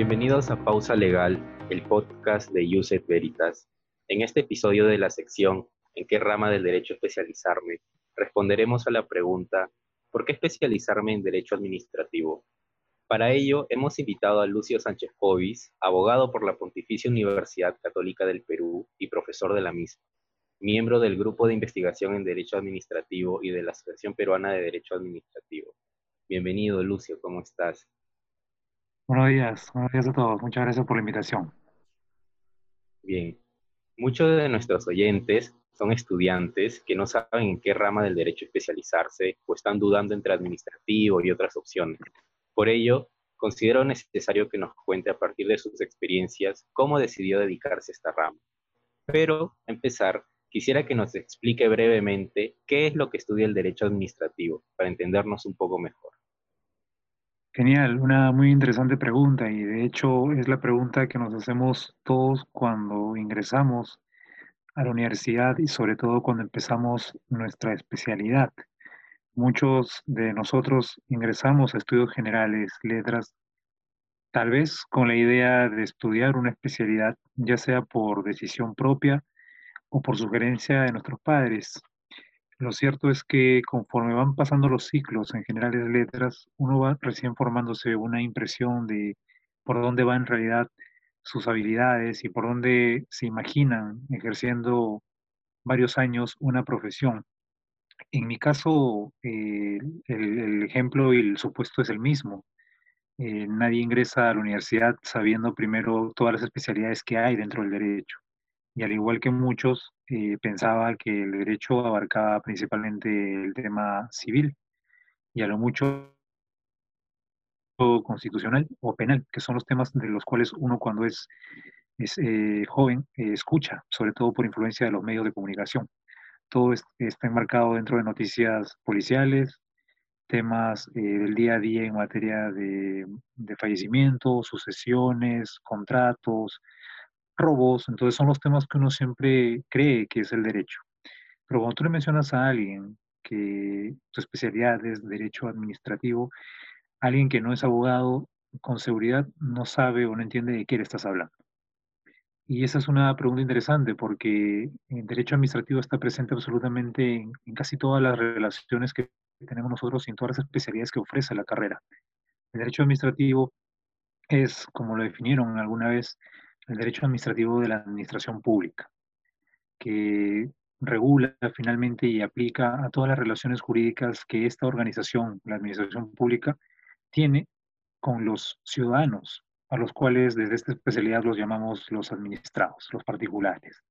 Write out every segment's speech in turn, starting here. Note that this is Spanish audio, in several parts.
Bienvenidos a Pausa Legal, el podcast de Uset Veritas. En este episodio de la sección ¿En qué rama del derecho especializarme? responderemos a la pregunta ¿Por qué especializarme en derecho administrativo? Para ello, hemos invitado a Lucio Sánchez Jovis, abogado por la Pontificia Universidad Católica del Perú y profesor de la misma, miembro del Grupo de Investigación en Derecho Administrativo y de la Asociación Peruana de Derecho Administrativo. Bienvenido, Lucio, ¿cómo estás? Buenos días, buenos días a todos. Muchas gracias por la invitación. Bien. Muchos de nuestros oyentes son estudiantes que no saben en qué rama del derecho especializarse o están dudando entre administrativo y otras opciones. Por ello, considero necesario que nos cuente a partir de sus experiencias cómo decidió dedicarse a esta rama. Pero, a empezar, quisiera que nos explique brevemente qué es lo que estudia el derecho administrativo, para entendernos un poco mejor. Genial, una muy interesante pregunta y de hecho es la pregunta que nos hacemos todos cuando ingresamos a la universidad y sobre todo cuando empezamos nuestra especialidad. Muchos de nosotros ingresamos a estudios generales, letras, tal vez con la idea de estudiar una especialidad, ya sea por decisión propia o por sugerencia de nuestros padres. Lo cierto es que conforme van pasando los ciclos en generales letras, uno va recién formándose una impresión de por dónde va en realidad sus habilidades y por dónde se imaginan ejerciendo varios años una profesión. En mi caso, eh, el, ejemplo y el supuesto es el mismo. Eh, nadie ingresa a la universidad sabiendo primero todas las especialidades que hay dentro del derecho y al igual que muchos, eh, pensaba que el derecho abarcaba principalmente el tema civil y a lo mucho constitucional o penal, que son los temas de los cuales uno cuando es, es eh, joven eh, escucha, sobre todo por influencia de los medios de comunicación. Todo está enmarcado dentro de noticias policiales, temas del día a día en materia de, de fallecimiento, sucesiones, contratos, robos, entonces son los temas que uno siempre cree que es el derecho. Pero cuando tú le mencionas a alguien que su especialidad es derecho administrativo, alguien que no es abogado, con seguridad no sabe o no entiende de qué le estás hablando. Y esa es una pregunta interesante porque el derecho administrativo está presente absolutamente en, en, casi todas las relaciones que tenemos nosotros y en todas las especialidades que ofrece la carrera. El derecho administrativo es, como lo definieron alguna vez, el derecho administrativo de la administración pública, que regula finalmente y aplica a todas las relaciones jurídicas que esta organización, la administración pública, tiene con los ciudadanos, a los cuales desde esta especialidad los llamamos los administrados, los particulares.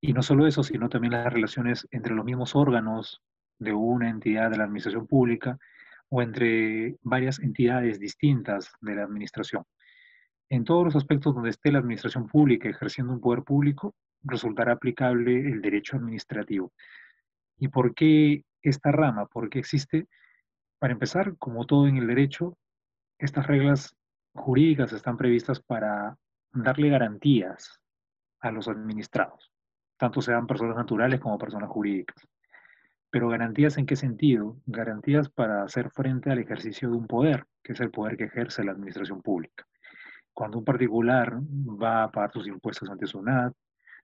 Y no solo eso, sino también las relaciones entre los mismos órganos de una entidad de la administración pública o entre varias entidades distintas de la administración. En todos los aspectos donde esté la administración pública ejerciendo un poder público, resultará aplicable el derecho administrativo. ¿Y por qué esta rama? Porque existe, para empezar, como todo en el derecho, estas reglas jurídicas están previstas para darle garantías a los administrados, tanto sean personas naturales como personas jurídicas. Pero garantías en qué sentido? Garantías para hacer frente al ejercicio de un poder, que es el poder que ejerce la administración pública. Cuando un particular va a pagar sus impuestos ante SUNAT,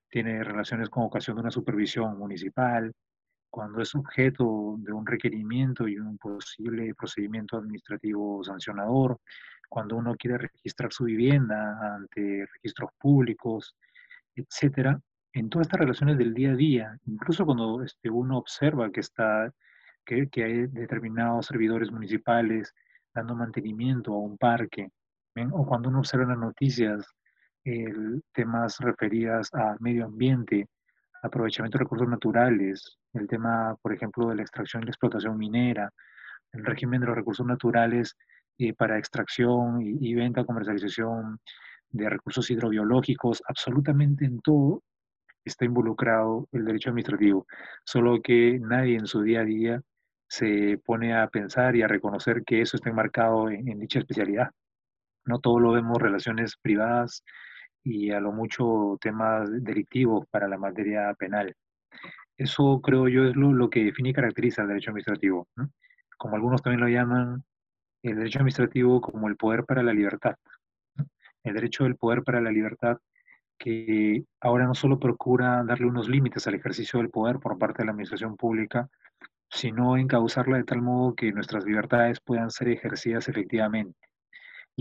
tiene relaciones con ocasión de una supervisión municipal, cuando es objeto de un requerimiento y un posible procedimiento administrativo sancionador, cuando uno quiere registrar su vivienda ante registros públicos, etcétera, en todas estas relaciones del día a día, incluso cuando este, uno observa que, está, que, que hay determinados servidores municipales dando mantenimiento a un parque, o cuando uno observa en las noticias el, temas referidos a medio ambiente, aprovechamiento de recursos naturales, el tema, por ejemplo, de la extracción y la explotación minera, el régimen de los recursos naturales eh, para extracción y, venta, comercialización de recursos hidrobiológicos, absolutamente en todo está involucrado el derecho administrativo, solo que nadie en su día a día se pone a pensar y a reconocer que eso está enmarcado en, en dicha especialidad. No todo lo vemos relaciones privadas y a lo mucho temas delictivos para la materia penal. Eso creo yo es lo, que define y caracteriza el derecho administrativo. Como algunos también lo llaman, el derecho administrativo como el poder para la libertad. el derecho del poder para la libertad, que ahora no solo procura darle unos límites al ejercicio del poder por parte de la administración pública, sino encauzarla de tal modo que nuestras libertades puedan ser ejercidas efectivamente.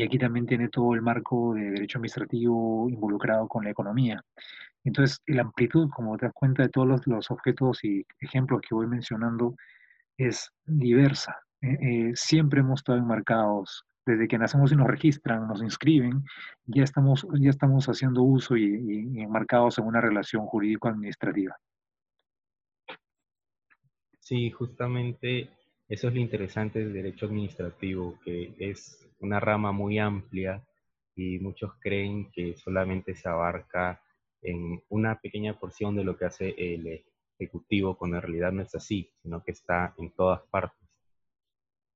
Y aquí también tiene todo el marco de derecho administrativo involucrado con la economía. Entonces, la amplitud, como te das cuenta de todos los, los objetos y ejemplos que voy mencionando, es diversa. Eh, eh, siempre hemos estado enmarcados, desde que nacemos y nos registran, nos inscriben, ya estamos, ya estamos haciendo uso y, y enmarcados en una relación jurídico-administrativa. Sí, justamente eso es lo interesante del derecho administrativo, que es una rama muy amplia y muchos creen que solamente se abarca en una pequeña porción de lo que hace el ejecutivo, cuando en realidad no es así, sino que está en todas partes.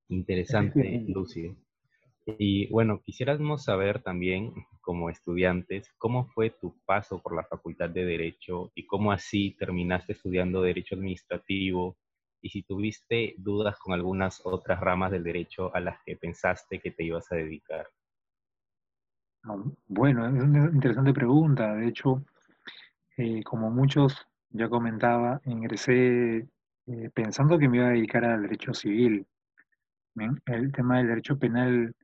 Interesante, Lucy. Y bueno, quisiéramos saber también, como estudiantes, cómo fue tu paso por la Facultad de Derecho y cómo así terminaste estudiando Derecho Administrativo y si tuviste dudas con algunas otras ramas del derecho a las que pensaste que te ibas a dedicar. Bueno, es una interesante pregunta. De hecho, eh, como muchos ya comentaba, ingresé eh, pensando que me iba a dedicar al derecho civil. El tema del derecho penal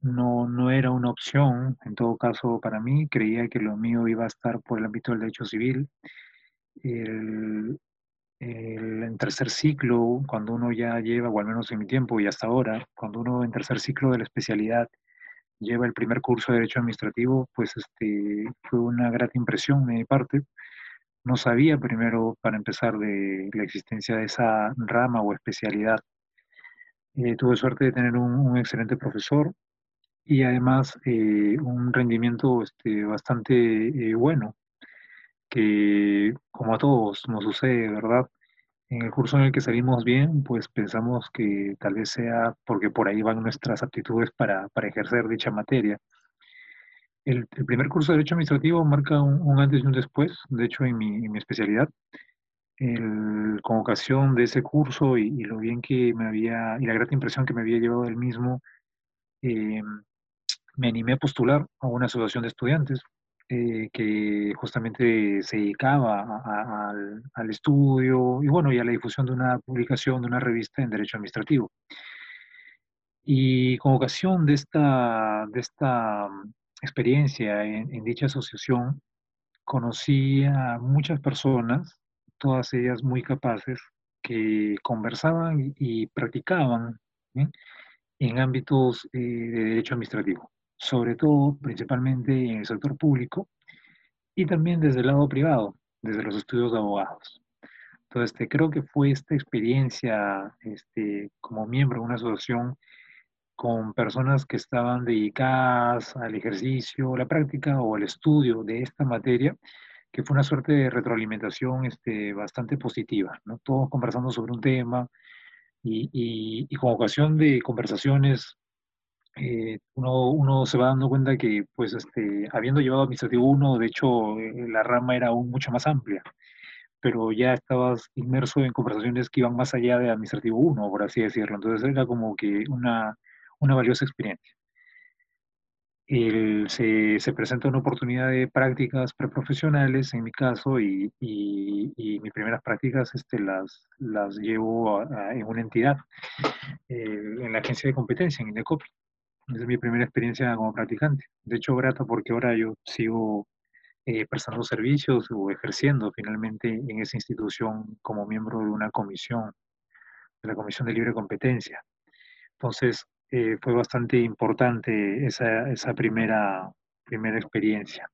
no, no era una opción, en todo caso para mí, creía que lo mío iba a estar por el ámbito del derecho civil. El, tercer ciclo, cuando uno ya lleva, o al menos en mi tiempo y hasta ahora, cuando uno en tercer ciclo de la especialidad lleva el primer curso de Derecho Administrativo, pues este, fue una grata impresión de mi parte. No sabía primero, para empezar, de la existencia de esa rama o especialidad. Eh, tuve suerte de tener un, excelente profesor y además eh, un rendimiento este, bastante eh, bueno que como a todos nos sucede, ¿verdad? En el curso en el que salimos bien, pues pensamos que tal vez sea porque por ahí van nuestras aptitudes para, ejercer dicha materia. El, primer curso de Derecho Administrativo marca un, antes y un después, de hecho en mi, especialidad. El, con ocasión de ese curso y, lo bien que me había, y la grata impresión que me había llevado del mismo, eh, me animé a postular a una asociación de estudiantes eh, que justamente se dedicaba al, estudio y bueno, y a la difusión de una publicación, de una revista en Derecho Administrativo. Y con ocasión de esta, de esta mm, experiencia en, dicha asociación, conocí a muchas personas, todas ellas muy capaces, que conversaban y, practicaban en ámbitos eh, de derecho administrativo sobre todo, principalmente en el sector público y también desde el lado privado, desde los estudios de abogados. Entonces, este, creo que fue esta experiencia este, como miembro de una asociación con personas que estaban dedicadas al ejercicio, la práctica o al estudio de esta materia, que fue una suerte de retroalimentación este, bastante positiva, ¿no? Todos conversando sobre un tema y, con ocasión de conversaciones eh, uno, uno, se va dando cuenta que, pues, este, habiendo llevado Administrativo 1, de hecho, eh, la rama era aún mucho más amplia, pero ya estabas inmerso en conversaciones que iban más allá de Administrativo 1, por así decirlo. Entonces era como que una, una valiosa experiencia. se, se, presenta una oportunidad de prácticas preprofesionales, en mi caso, y, y, mis primeras prácticas este, las, las llevo en una entidad, eh, en la agencia de competencia, en INECOPI. Es mi primera experiencia como practicante. De hecho, grata porque ahora yo sigo eh, prestando servicios o ejerciendo finalmente en esa institución como miembro de una comisión, de la Comisión de Libre Competencia. Entonces, eh, fue bastante importante esa, esa primera, primera experiencia.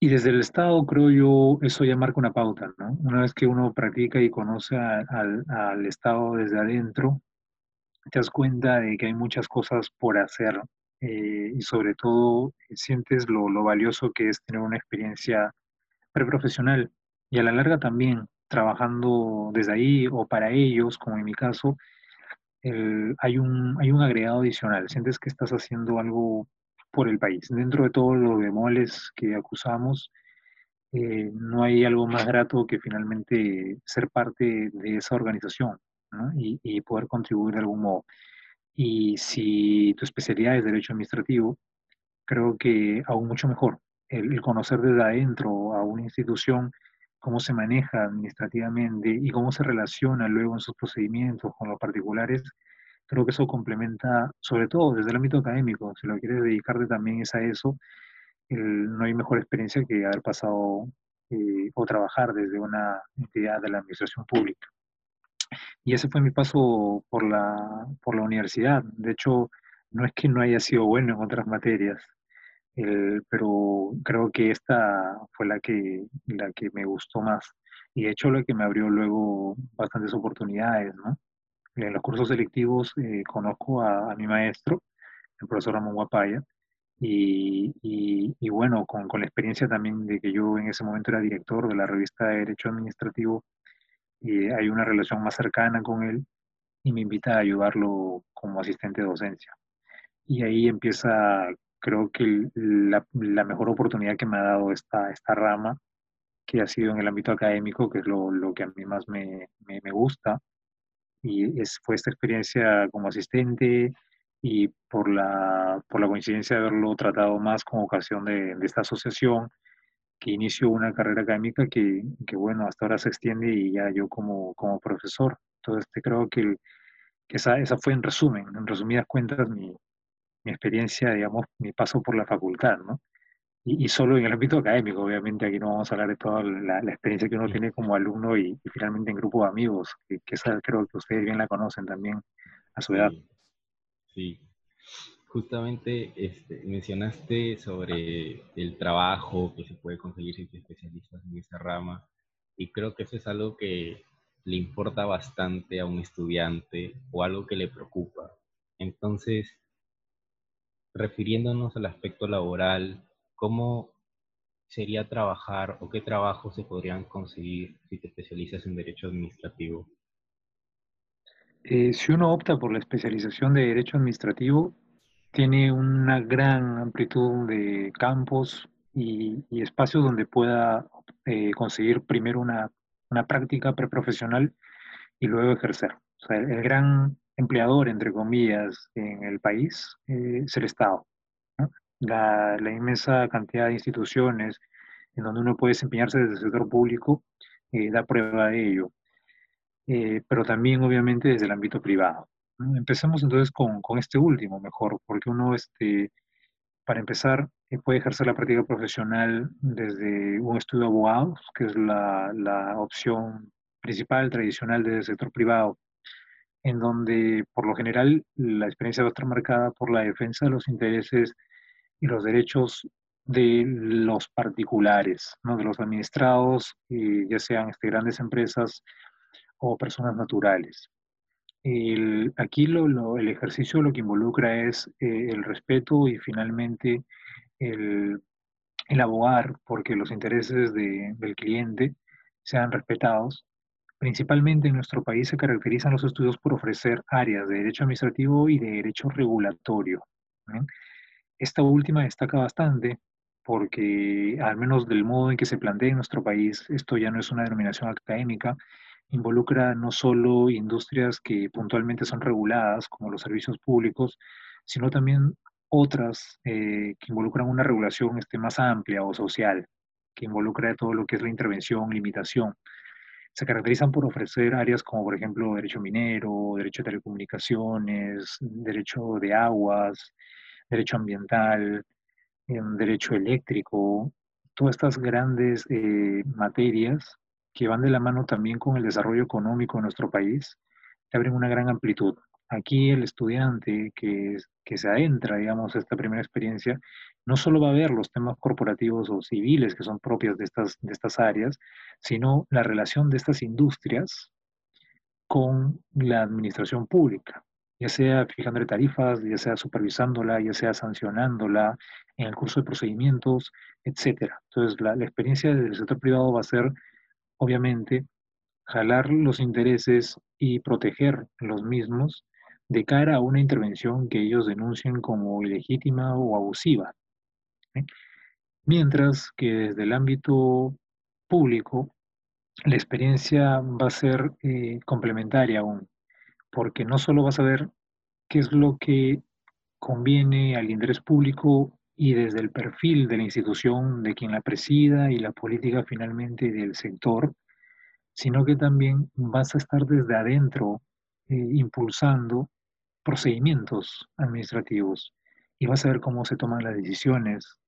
Y desde el Estado, creo yo, eso ya marca una pauta, ¿no? Una vez que uno practica y conoce al, al Estado desde adentro, te das cuenta de que hay muchas cosas por hacer eh, y sobre todo sientes lo, valioso que es tener una experiencia preprofesional y a la larga también trabajando desde ahí o para ellos, como en mi caso, hay, un, hay un agregado adicional, sientes que estás haciendo algo por el país. Dentro de todo lo de moles que acusamos, eh, no hay algo más grato que finalmente ser parte de esa organización y, poder contribuir de algún modo. Y si tu especialidad es derecho administrativo, creo que aún mucho mejor. El, conocer desde adentro a una institución cómo se maneja administrativamente y cómo se relaciona luego en sus procedimientos con los particulares, creo que eso complementa, sobre todo desde el ámbito académico, si lo quieres dedicarte también es a eso, no hay mejor experiencia que haber pasado eh, o trabajar desde una entidad de la administración pública. Y ese fue mi paso por la, por la universidad. De hecho, no es que no haya sido bueno en otras materias, pero creo que esta fue la que, la que me gustó más. Y de hecho, la que me abrió luego bastantes oportunidades, ¿no? En los cursos selectivos eh, conozco a, mi maestro, el profesor Ramón Guapaya, y, y, bueno, con, con, la experiencia también de que yo en ese momento era director de la revista de Derecho Administrativo, y hay una relación más cercana con él y me invita a ayudarlo como asistente de docencia. Y ahí empieza, creo que la, mejor oportunidad que me ha dado esta, esta rama, que ha sido en el ámbito académico, que es lo, lo que a mí más me, me, gusta. Y es, fue esta experiencia como asistente y por la, por la coincidencia de haberlo tratado más como ocasión de, de esta asociación, que inició una carrera académica que, que, bueno, hasta ahora se extiende y ya yo como, como profesor. Entonces, creo que, que esa, esa, fue en resumen, en resumidas cuentas, mi, mi, experiencia, digamos, mi paso por la facultad, ¿no? Y, y, solo en el ámbito académico, obviamente, aquí no vamos a hablar de toda la, la experiencia que uno tiene como alumno y, y, finalmente en grupo de amigos, que, que esa creo que ustedes bien la conocen también a su edad. Sí, justamente este, mencionaste sobre el trabajo que se puede conseguir si te especialistas en esa rama y creo que eso es algo que le importa bastante a un estudiante o algo que le preocupa. Entonces, refiriéndonos al aspecto laboral, ¿cómo sería trabajar o qué trabajos se podrían conseguir si te especializas en derecho administrativo? Eh, si uno opta por la especialización de derecho administrativo, tiene una gran amplitud de campos y, espacios donde pueda eh, conseguir primero una, una, práctica preprofesional y luego ejercer. O sea, el, gran empleador, entre comillas, en el país eh, es el Estado. La, la, inmensa cantidad de instituciones en donde uno puede desempeñarse desde el sector público eh, da prueba de ello. pero también, obviamente, desde el ámbito privado. Empecemos entonces con, con, este último mejor, porque uno, este, para empezar, eh, puede ejercer la práctica profesional desde un estudio de abogados, que es la, la opción principal, tradicional del sector privado, en donde por lo general la experiencia va a estar marcada por la defensa de los intereses y los derechos de los particulares, ¿no? de los administrados, ya sean este, grandes empresas o personas naturales. El, aquí lo, el ejercicio lo que involucra es eh, el respeto y finalmente el, abogar porque los intereses de, del cliente sean respetados. Principalmente en nuestro país se caracterizan los estudios por ofrecer áreas de derecho administrativo y de derecho regulatorio. Esta última destaca bastante porque, al menos del modo en que se plantea en nuestro país, esto ya no es una denominación académica, involucra no solo industrias que puntualmente son reguladas, como los servicios públicos, sino también otras eh, que involucran una regulación este, más amplia o social, que involucra todo lo que es la intervención, limitación. Se caracterizan por ofrecer áreas como, por ejemplo, derecho minero, derecho de telecomunicaciones, derecho de aguas, derecho ambiental, em, derecho eléctrico, todas estas grandes eh, materias que van de la mano también con el desarrollo económico de nuestro país, abren una gran amplitud. Aquí el estudiante que, que se adentra, digamos, a esta primera experiencia, no solo va a ver los temas corporativos o civiles que son propios de estas, de estas áreas, sino la relación de estas industrias con la administración pública, ya sea fijándole tarifas, ya sea supervisándola, ya sea sancionándola en el curso de procedimientos, etc. Entonces, la experiencia del sector privado va a ser obviamente, jalar los intereses y proteger los mismos de cara a una intervención que ellos denuncien como ilegítima o abusiva. Mientras que desde el ámbito público, la experiencia va a ser eh, complementaria aún, porque no solo vas a ver qué es lo que conviene al interés público y desde el perfil de la institución, de quien la presida y la política finalmente del sector, sino que también vas a estar desde adentro eh, impulsando procedimientos administrativos y vas a ver cómo se toman las decisiones,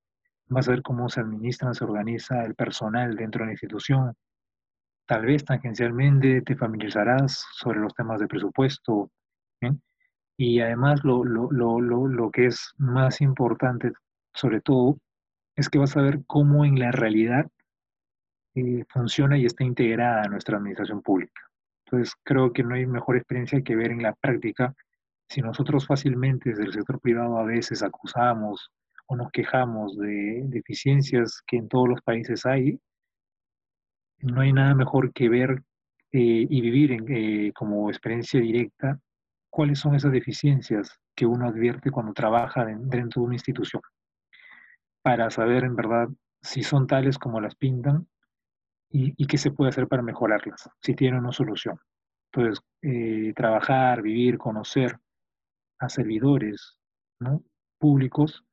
vas a ver cómo se administra, se organiza el personal dentro de la institución. Tal vez tangencialmente te familiarizarás sobre los temas de presupuesto. Y además lo, lo, lo, lo, que es más importante, sobre todo, es que vas a ver cómo en la realidad eh, funciona y está integrada nuestra administración pública. Entonces, creo que no hay mejor experiencia que ver en la práctica. Si nosotros fácilmente desde el sector privado a veces acusamos o nos quejamos de deficiencias que en todos los países hay, no hay nada mejor que ver eh, y vivir eh, como experiencia directa cuáles son esas deficiencias que uno advierte cuando trabaja dentro de una institución, para saber en verdad si son tales como las pintan y, qué se puede hacer para mejorarlas, si tienen una solución. Entonces, eh, trabajar, vivir, conocer a servidores públicos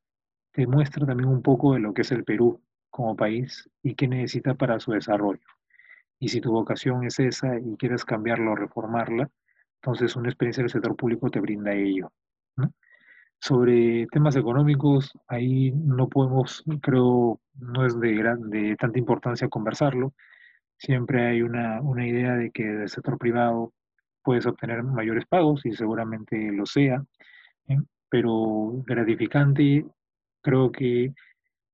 te muestra también un poco de lo que es el Perú como país y qué necesita para su desarrollo. Y si tu vocación es esa y quieres cambiarla o reformarla, entonces una experiencia del sector público te brinda ello. Sobre temas económicos, ahí no podemos, creo, no es de, de tanta importancia conversarlo. Siempre hay una, una idea de que del sector privado puedes obtener mayores pagos y seguramente lo sea, ¿eh? pero gratificante creo que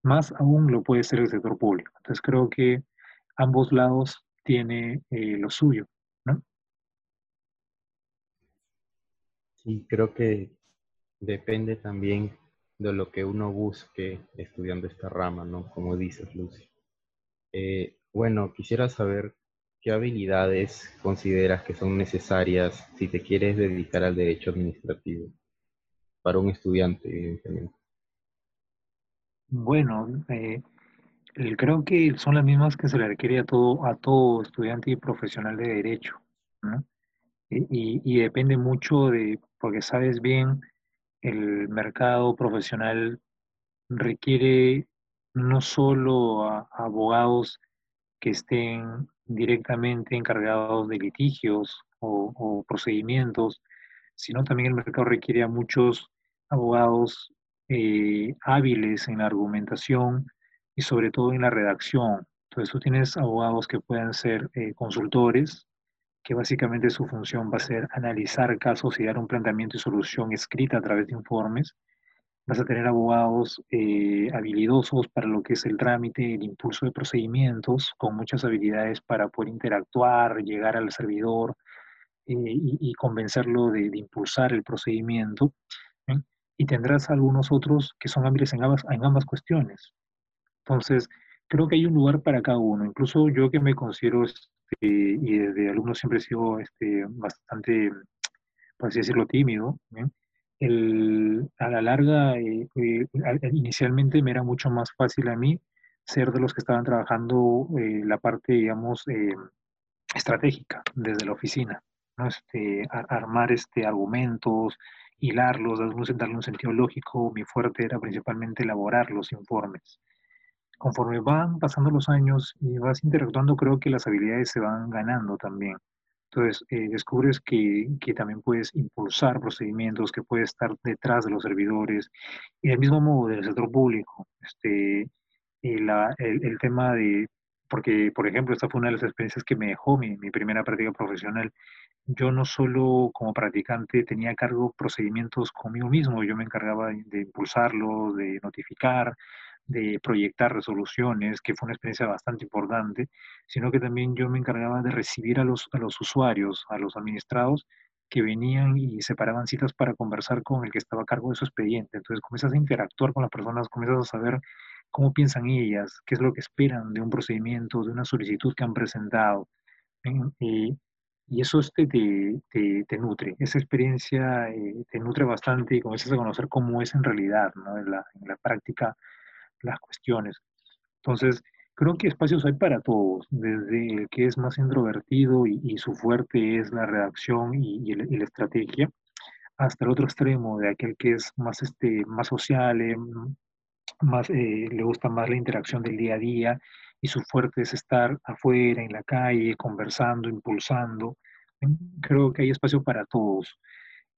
más aún lo puede ser el sector público. Entonces creo que ambos lados tiene eh, lo suyo, ¿no? Sí, creo que depende también de lo que uno busque estudiando esta rama, ¿no? Como dices, Lucy. Eh, bueno, quisiera saber qué habilidades consideras que son necesarias si te quieres dedicar al derecho administrativo para un estudiante, evidentemente. Bueno, eh, creo que son las mismas que se le requiere a todo, a todo estudiante y profesional de derecho, ¿no? Y, depende mucho de, porque sabes bien, el mercado profesional requiere no solo a, abogados que estén directamente encargados de litigios o, procedimientos, sino también el mercado requiere a muchos abogados eh, hábiles en la argumentación y sobre todo en la redacción. Entonces tú tienes abogados que puedan ser eh, consultores, que básicamente su función va a ser analizar casos y dar un planteamiento y solución escrita a través de informes. Vas a tener abogados eh, habilidosos para lo que es el trámite, el impulso de procedimientos, con muchas habilidades para poder interactuar, llegar al servidor y, convencerlo de, de impulsar el procedimiento y tendrás algunos otros que son hábiles en ambas, en ambas cuestiones. Entonces, creo que hay un lugar para cada uno. Incluso yo que me considero, y desde alumno siempre he sido este, bastante, por así decirlo, tímido, el, a la larga, eh, eh, inicialmente me era mucho más fácil a mí ser de los que estaban trabajando eh, la parte, digamos, estratégica desde la oficina, ¿no? este, armar este, argumentos, hilarlos, darle un sentido lógico. Mi fuerte era principalmente elaborar los informes. Conforme van pasando los años y vas interactuando, creo que las habilidades se van ganando también. Entonces, eh, descubres que, que, también puedes impulsar procedimientos, que puedes estar detrás de los servidores. Y del mismo modo, del sector público, este, el, el, tema de, porque, por ejemplo, esta fue una de las experiencias que me dejó mi, mi primera práctica profesional, yo no solo como practicante tenía a cargo procedimientos conmigo mismo, yo me encargaba de impulsarlos, de notificar, de proyectar resoluciones, que fue una experiencia bastante importante, sino que también yo me encargaba de recibir a los, a los usuarios, a los administrados que venían y separaban citas para conversar con el que estaba a cargo de su expediente. Entonces comienzas a interactuar con las personas, comienzas a saber cómo piensan ellas, qué es lo que esperan de un procedimiento, de una solicitud que han presentado. Y y eso te, te, te, nutre, esa experiencia eh, te nutre bastante y comienzas a conocer cómo es en realidad, ¿no? en, la, en la práctica, las cuestiones. Entonces, creo que espacios hay para todos, desde el que es más introvertido y, su fuerte es la redacción y, y, la estrategia, hasta el otro extremo de aquel que es más, este, más social, eh, más, eh, le gusta más la interacción del día a día y su fuerte es estar afuera, en la calle, conversando, impulsando. Creo que hay espacio para todos.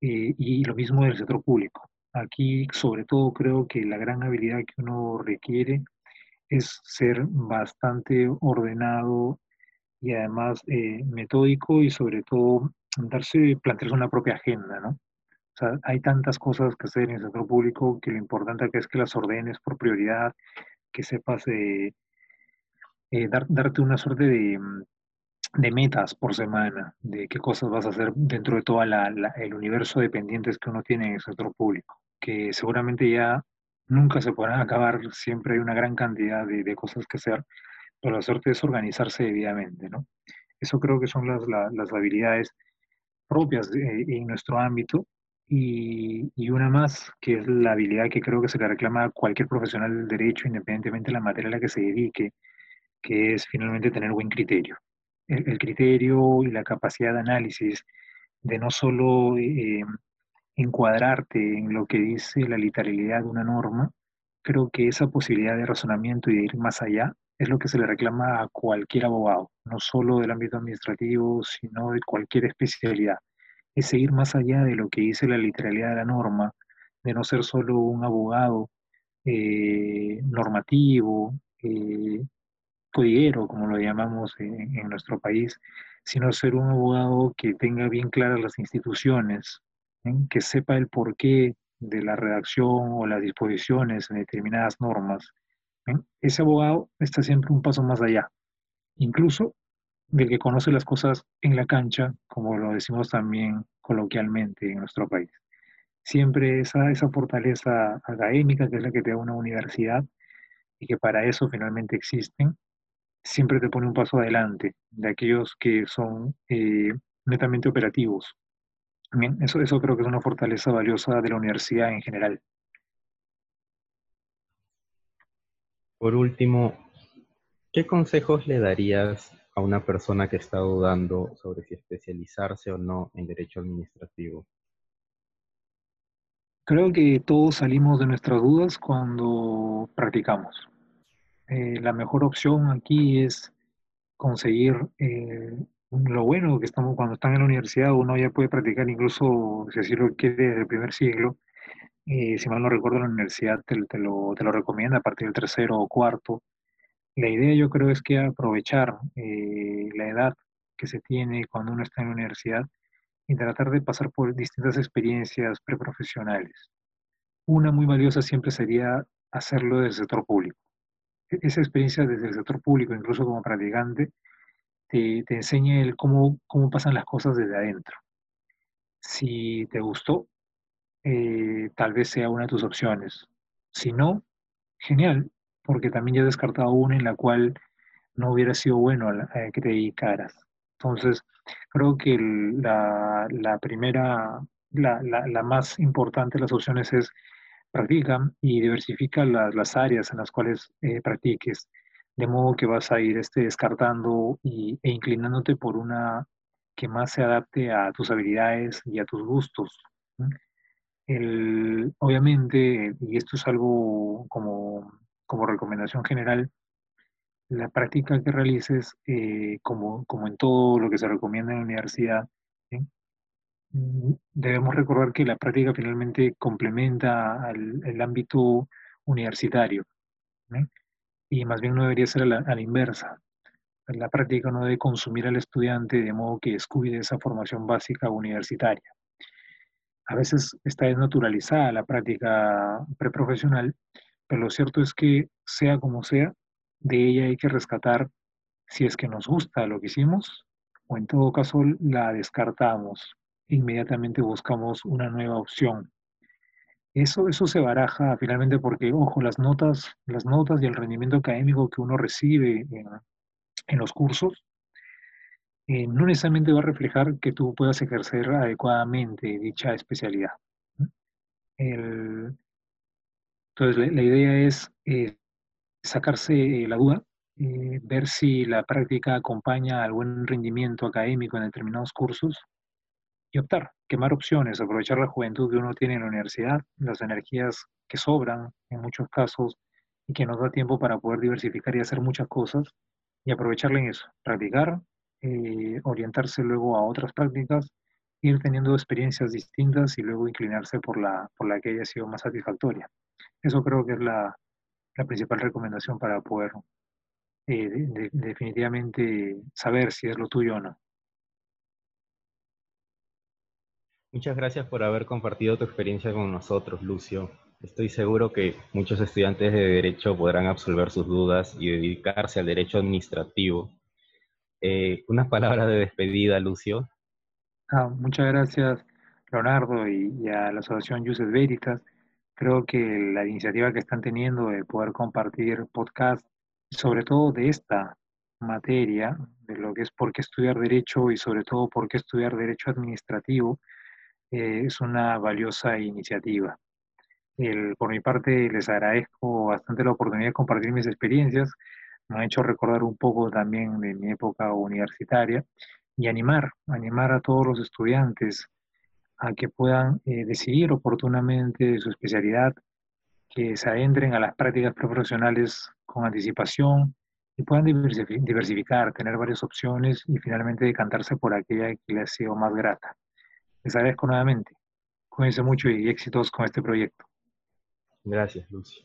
Eh, y lo mismo del sector público. Aquí, sobre todo, creo que la gran habilidad que uno requiere es ser bastante ordenado y además metódico y sobre todo darse, plantearse una propia agenda, ¿no? O sea, hay tantas cosas que hacer en el sector público que lo importante es que las ordenes por prioridad, que sepas eh, darte una suerte de, metas por semana, de qué cosas vas a hacer dentro de todo el universo de pendientes que uno tiene en el sector público, que seguramente ya nunca se podrán acabar, siempre hay una gran cantidad de, de cosas que hacer, pero la suerte es organizarse debidamente, ¿no? Eso creo que son las, las habilidades propias en nuestro ámbito y, una más, que es la habilidad que creo que se le reclama a cualquier profesional del derecho, independientemente de la materia a la que se dedique, que es finalmente tener buen criterio. El, criterio y la capacidad de análisis de no solo eh, encuadrarte en lo que dice la literalidad de una norma, creo que esa posibilidad de razonamiento y de ir más allá es lo que se le reclama a cualquier abogado, no solo del ámbito administrativo, sino de cualquier especialidad. Es seguir más allá de lo que dice la literalidad de la norma, de no ser solo un abogado eh, normativo, eh, codiguero, como lo llamamos en, nuestro país, sino ser un abogado que tenga bien claras las instituciones, ¿eh? que sepa el porqué de la redacción o las disposiciones en determinadas normas. Ese abogado está siempre un paso más allá, incluso del que conoce las cosas en la cancha, como lo decimos también coloquialmente en nuestro país. Siempre esa, esa fortaleza académica, que es la que te da una universidad, y que para eso finalmente existen, siempre te pone un paso adelante de aquellos que son eh, netamente operativos. Eso, eso creo que es una fortaleza valiosa de la universidad en general. Por último, ¿qué consejos le darías a una persona que está dudando sobre si especializarse o no en derecho administrativo? Creo que todos salimos de nuestras dudas cuando practicamos. Eh, la mejor opción aquí es conseguir eh, bueno que estamos cuando están en la universidad, uno ya puede practicar incluso, si así lo quiere, desde el primer siglo. Eh, si mal no recuerdo, la universidad te, lo, te, lo, recomienda a partir del tercero o cuarto. La idea yo creo es que aprovechar eh, la edad que se tiene cuando uno está en la universidad y tratar de pasar por distintas experiencias preprofesionales. Una muy valiosa siempre sería hacerlo desde el sector público. E-, esa experiencia desde el sector público, incluso como practicante, te, te enseña el cómo, cómo pasan las cosas desde adentro. Si te gustó, eh, tal vez sea una de tus opciones. Si no, genial, porque también ya he descartado una en la cual no hubiera sido bueno eh, que te dedicaras. Entonces, creo que la, primera, la, más importante de las opciones es practica y diversifica las, áreas en las cuales eh, practiques, de modo que vas a ir este, descartando y, e inclinándote por una que más se adapte a tus habilidades y a tus gustos. obviamente, y esto es algo como como recomendación general, la práctica que realices, eh, como, como en todo lo que se recomienda en la universidad, mm, debemos recordar que la práctica finalmente complementa al, el ámbito universitario y más bien no debería ser a la, inversa. La práctica no debe consumir al estudiante de modo que descuide esa formación básica universitaria. A veces está desnaturalizada la práctica preprofesional pero lo cierto es que, sea como sea, de ella hay que rescatar si es que nos gusta lo que hicimos o en todo caso la descartamos. Inmediatamente buscamos una nueva opción. Eso, eso se baraja finalmente porque, ojo, las notas, las notas y el rendimiento académico que uno recibe en, los cursos eh, no necesariamente va a reflejar que tú puedas ejercer adecuadamente dicha especialidad. Entonces, la, idea es eh, sacarse la duda, eh, ver si la práctica acompaña al buen rendimiento académico en determinados cursos y optar, quemar opciones, aprovechar la juventud que uno tiene en la universidad, las energías que sobran en muchos casos y que nos da tiempo para poder diversificar y hacer muchas cosas y aprovecharla en eso, practicar, eh, orientarse luego a otras prácticas, ir teniendo experiencias distintas y luego inclinarse por la, por la que haya sido más satisfactoria. Eso creo que es la, la principal recomendación para poder eh, definitivamente saber si es lo tuyo o no. Muchas gracias por haber compartido tu experiencia con nosotros, Lucio. Estoy seguro que muchos estudiantes de Derecho podrán absolver sus dudas y dedicarse al derecho administrativo. Eh, unas palabras de despedida, Lucio. Ah, muchas gracias, Leonardo, y, a la Asociación Juses Veritas. Creo que la iniciativa que están teniendo de poder compartir podcast, sobre todo de esta materia, de lo que es por qué estudiar Derecho y sobre todo por qué estudiar Derecho Administrativo, eh, es una valiosa iniciativa. por mi parte, les agradezco bastante la oportunidad de compartir mis experiencias. Me ha hecho recordar un poco también de mi época universitaria y animar, animar a todos los estudiantes a que puedan eh, decidir oportunamente su especialidad, que se adentren a las prácticas profesionales con anticipación y puedan diversificar, tener varias opciones y finalmente decantarse por aquella que les ha sido más grata. Les agradezco nuevamente. Cuídense mucho y éxitos con este proyecto. Gracias, Lucio.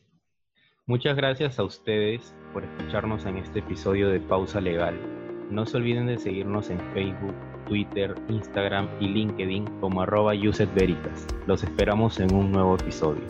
Muchas gracias a ustedes por escucharnos en este episodio de Pausa Legal. No se olviden de seguirnos en Facebook, Twitter, Instagram y LinkedIn como arroba Veritas. Los esperamos en un nuevo episodio.